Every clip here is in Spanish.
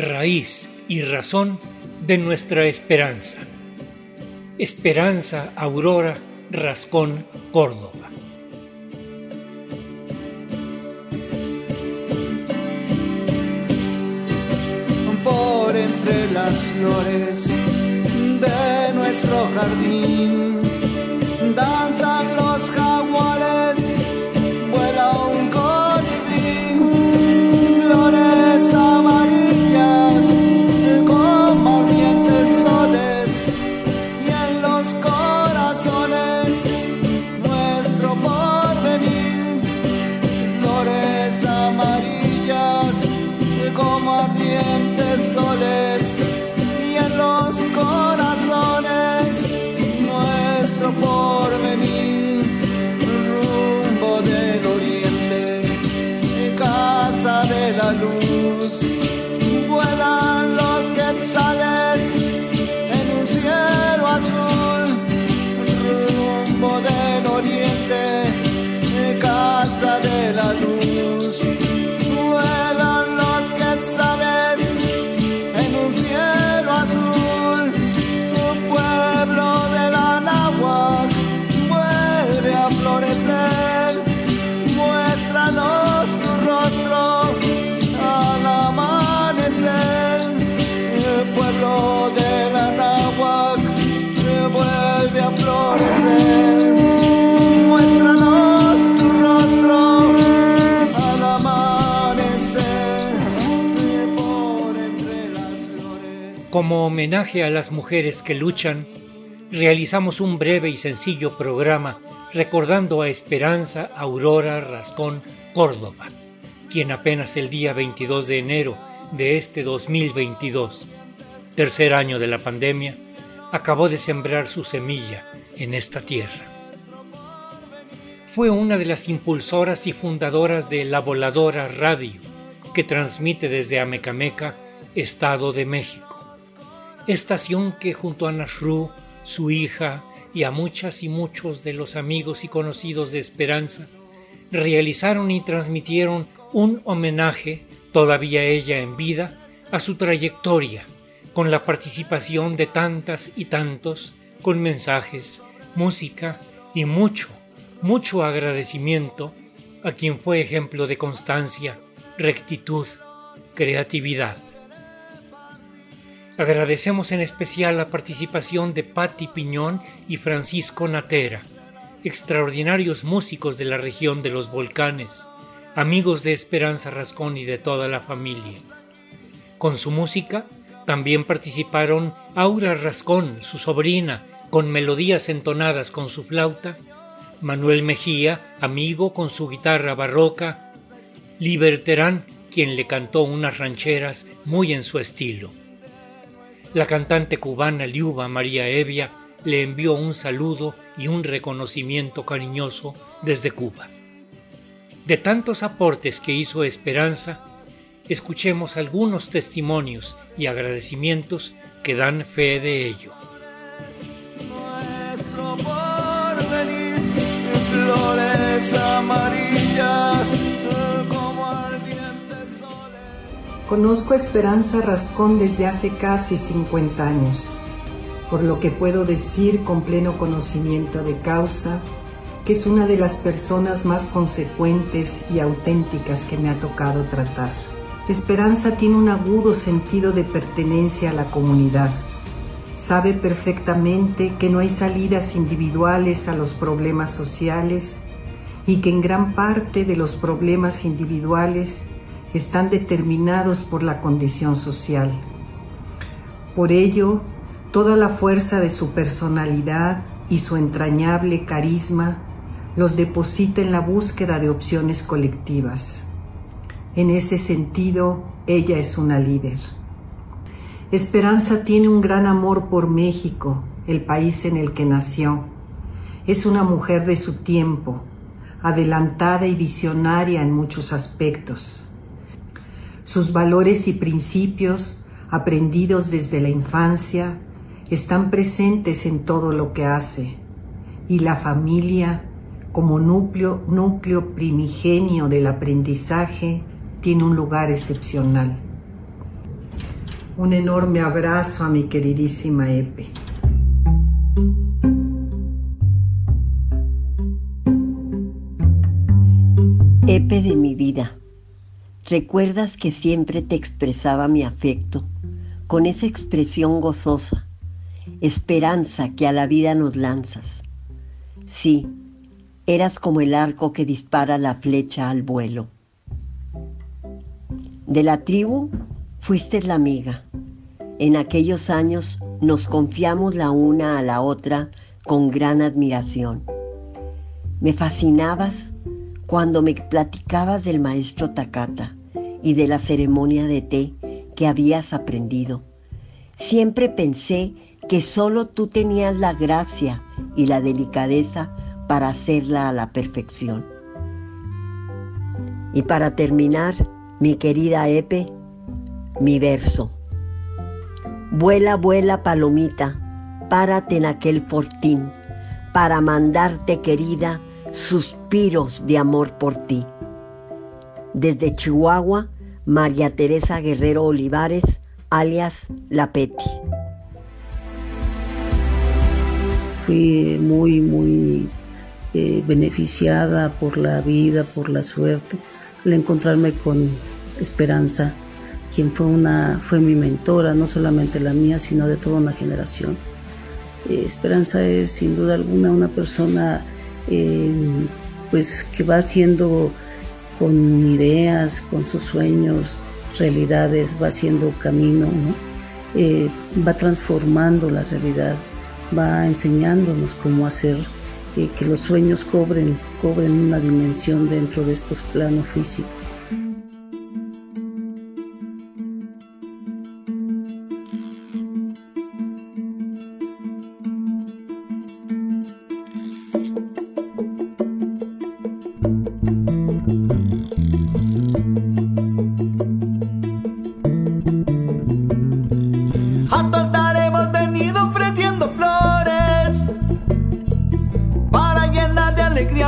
raíz y razón de nuestra esperanza. Esperanza Aurora Rascón Córdoba. Por entre las flores de nuestro jardín danzan Como homenaje a las mujeres que luchan, realizamos un breve y sencillo programa recordando a Esperanza Aurora Rascón Córdoba, quien apenas el día 22 de enero de este 2022, tercer año de la pandemia, acabó de sembrar su semilla en esta tierra. Fue una de las impulsoras y fundadoras de La Voladora Radio, que transmite desde Amecameca, Estado de México. Estación que junto a Nashru, su hija y a muchas y muchos de los amigos y conocidos de Esperanza, realizaron y transmitieron un homenaje, todavía ella en vida, a su trayectoria, con la participación de tantas y tantos, con mensajes, música y mucho, mucho agradecimiento a quien fue ejemplo de constancia, rectitud, creatividad. Agradecemos en especial la participación de Patti Piñón y Francisco Natera, extraordinarios músicos de la región de los volcanes, amigos de Esperanza Rascón y de toda la familia. Con su música también participaron Aura Rascón, su sobrina, con melodías entonadas con su flauta, Manuel Mejía, amigo con su guitarra barroca, Liberterán, quien le cantó unas rancheras muy en su estilo. La cantante cubana Liuba María Evia le envió un saludo y un reconocimiento cariñoso desde Cuba. De tantos aportes que hizo Esperanza, escuchemos algunos testimonios y agradecimientos que dan fe de ello. Conozco a Esperanza Rascón desde hace casi 50 años, por lo que puedo decir con pleno conocimiento de causa que es una de las personas más consecuentes y auténticas que me ha tocado tratar. Esperanza tiene un agudo sentido de pertenencia a la comunidad. Sabe perfectamente que no hay salidas individuales a los problemas sociales y que en gran parte de los problemas individuales están determinados por la condición social. Por ello, toda la fuerza de su personalidad y su entrañable carisma los deposita en la búsqueda de opciones colectivas. En ese sentido, ella es una líder. Esperanza tiene un gran amor por México, el país en el que nació. Es una mujer de su tiempo, adelantada y visionaria en muchos aspectos. Sus valores y principios, aprendidos desde la infancia, están presentes en todo lo que hace, y la familia, como núcleo, núcleo primigenio del aprendizaje, tiene un lugar excepcional. Un enorme abrazo a mi queridísima Epe. Epe de mi vida, recuerdas que siempre te expresaba mi afecto con esa expresión gozosa, esperanza que a la vida nos lanzas. Sí, eras como el arco que dispara la flecha al vuelo. De la tribu fuiste la amiga. En aquellos años nos confiamos la una a la otra con gran admiración. Me fascinabas cuando me platicabas del maestro Takata y de la ceremonia de té que habías aprendido. Siempre pensé que solo tú tenías la gracia y la delicadeza para hacerla a la perfección. Y para terminar, mi querida Epe, mi verso. Vuela, vuela, palomita, párate en aquel fortín, para mandarte, querida, suspiros de amor por ti. Desde Chihuahua, María Teresa Guerrero Olivares, alias La Peti. Fui muy, muy eh, beneficiada por la vida, por la suerte, al encontrarme con Esperanza, quien fue, una, fue mi mentora, no solamente la mía, sino de toda una generación. Eh, Esperanza es sin duda alguna una persona eh, pues que va haciendo con ideas, con sus sueños, realidades, va haciendo camino, eh, va transformando la realidad, va enseñándonos cómo hacer que los sueños cobren, cobren una dimensión dentro de estos planos físicos.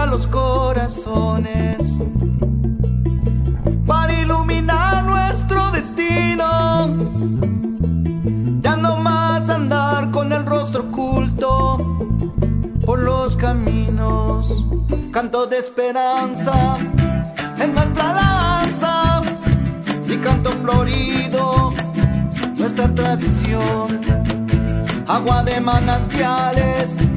los corazones, para iluminar nuestro destino. Ya no más andar con el rostro oculto por los caminos, canto de esperanza en nuestra alabanza y canto florido, nuestra tradición, agua de manantiales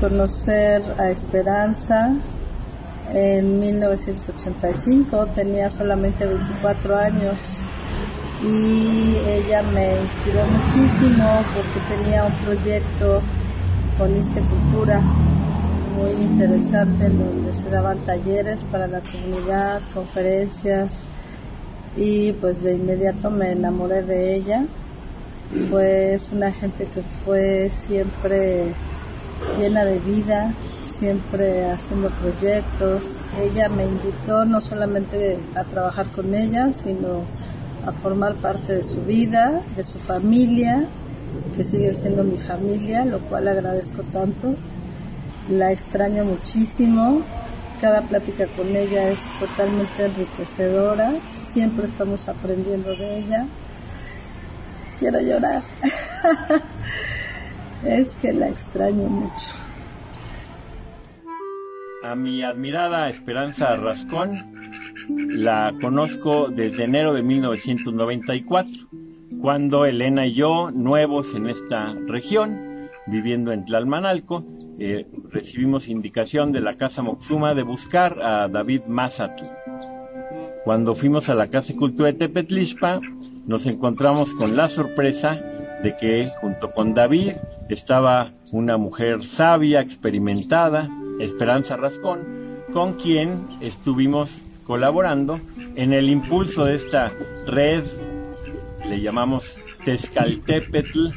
conocer a Esperanza en 1985, tenía solamente 24 años y ella me inspiró muchísimo porque tenía un proyecto con esta cultura muy interesante en donde se daban talleres para la comunidad, conferencias y pues de inmediato me enamoré de ella. Pues una gente que fue siempre llena de vida, siempre haciendo proyectos. Ella me invitó no solamente a trabajar con ella, sino a formar parte de su vida, de su familia, que sigue siendo mi familia, lo cual agradezco tanto. La extraño muchísimo. Cada plática con ella es totalmente enriquecedora. Siempre estamos aprendiendo de ella. Quiero llorar. es que la extraño mucho. A mi admirada Esperanza Rascón la conozco desde enero de 1994, cuando Elena y yo, nuevos en esta región, viviendo en Tlalmanalco, eh, recibimos indicación de la Casa Moxuma de buscar a David Mazatl. Cuando fuimos a la Casa de Cultura de Tepetlispa, nos encontramos con la sorpresa de que junto con David estaba una mujer sabia, experimentada, Esperanza Rascón, con quien estuvimos colaborando en el impulso de esta red, le llamamos Tezcaltepetl,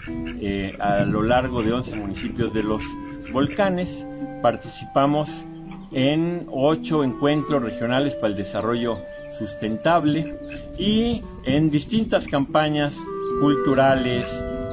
eh, a lo largo de 11 municipios de los volcanes. Participamos en ocho encuentros regionales para el desarrollo sustentable y en distintas campañas culturales,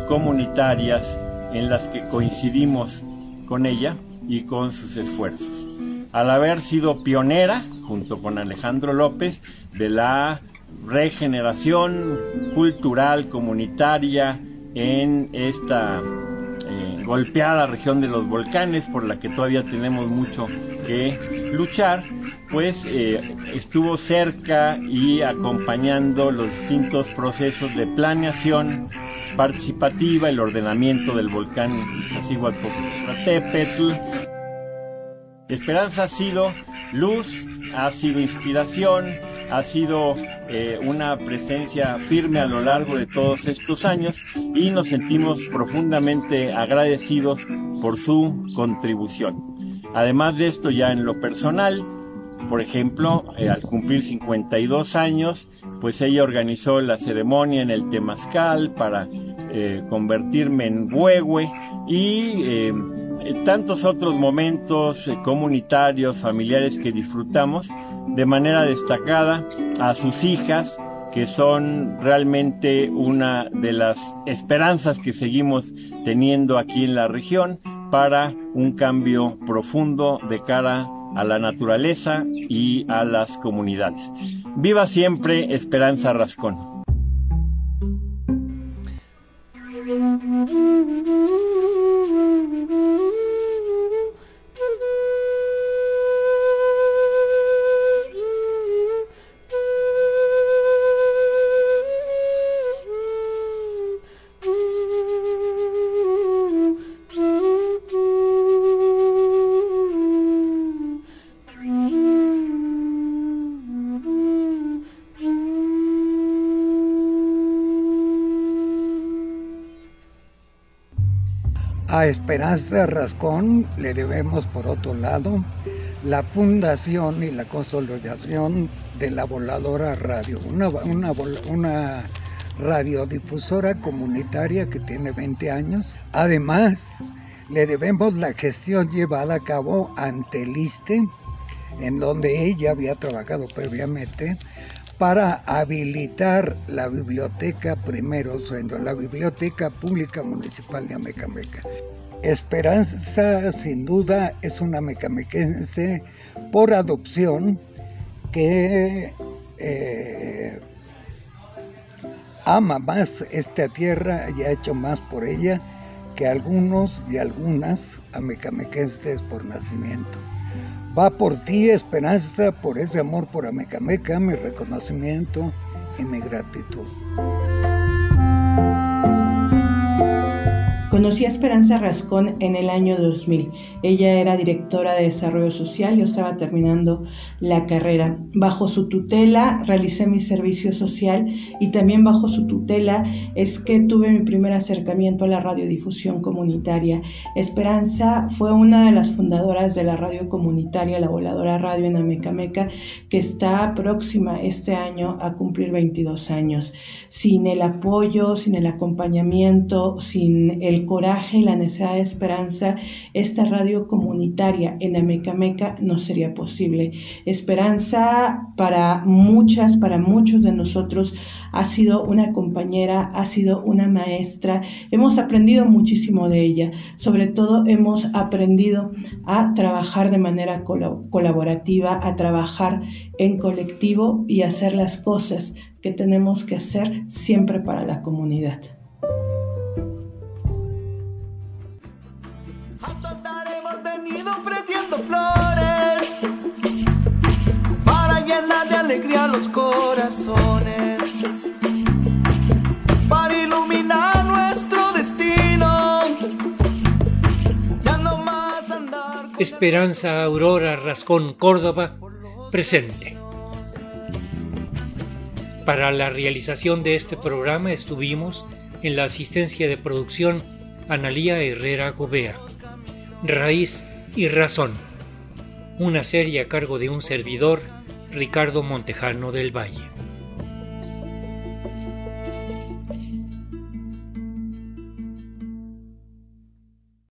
comunitarias, en las que coincidimos con ella y con sus esfuerzos. Al haber sido pionera, junto con Alejandro López, de la regeneración cultural, comunitaria en esta eh, golpeada región de los volcanes, por la que todavía tenemos mucho que luchar, pues eh, estuvo cerca y acompañando los distintos procesos de planeación participativa, el ordenamiento del volcán Iztaccíhuatl Esperanza ha sido luz, ha sido inspiración, ha sido eh, una presencia firme a lo largo de todos estos años y nos sentimos profundamente agradecidos por su contribución. Además de esto, ya en lo personal, por ejemplo, eh, al cumplir 52 años, pues ella organizó la ceremonia en el Temazcal para eh, convertirme en huehue y tantos otros momentos comunitarios, familiares que disfrutamos de manera destacada a sus hijas, que son realmente una de las esperanzas que seguimos teniendo aquí en la región para un cambio profundo de cara a la naturaleza y a las comunidades. Viva siempre Esperanza Rascón. Thank you. A Esperanza Rascón le debemos, por otro lado, la fundación y la consolidación de la Voladora Radio, una, una, radiodifusora comunitaria que tiene 20 años. Además, le debemos la gestión llevada a cabo ante el ISTE, en donde ella había trabajado previamente, para habilitar la biblioteca primero, siendo la Biblioteca Pública Municipal de Amecameca. Esperanza, sin duda, es una mecamequense por adopción que eh, ama más esta tierra y ha hecho más por ella que algunos y algunas amecamequenses por nacimiento. Va por ti, Esperanza, por ese amor por Amecameca, mi reconocimiento y mi gratitud. Conocí a Esperanza Rascón en el año 2000. Ella era directora de desarrollo social, yo estaba terminando la carrera. Bajo su tutela realicé mi servicio social y también bajo su tutela es que tuve mi primer acercamiento a la radiodifusión comunitaria. Esperanza fue una de las fundadoras de la radio comunitaria, la Voladora Radio en Amecameca, que está próxima este año a cumplir 22 años. Sin el apoyo, sin el acompañamiento, sin el coraje y la necesidad de esperanza, esta radio comunitaria en Amecameca no sería posible. Esperanza para muchas, para muchos de nosotros ha sido una compañera, ha sido una maestra. Hemos aprendido muchísimo de ella. Sobre todo hemos aprendido a trabajar de manera colaborativa, a trabajar en colectivo y hacer las cosas que tenemos que hacer siempre para la comunidad. Los corazones, para iluminar nuestro destino. Ya no más andar. Esperanza Aurora Rascón Córdoba, presente. Para la realización de este programa estuvimos en la asistencia de producción Analía Herrera Gobea. Raíz y Razón, una serie a cargo de un servidor, Ricardo Montejano del Valle.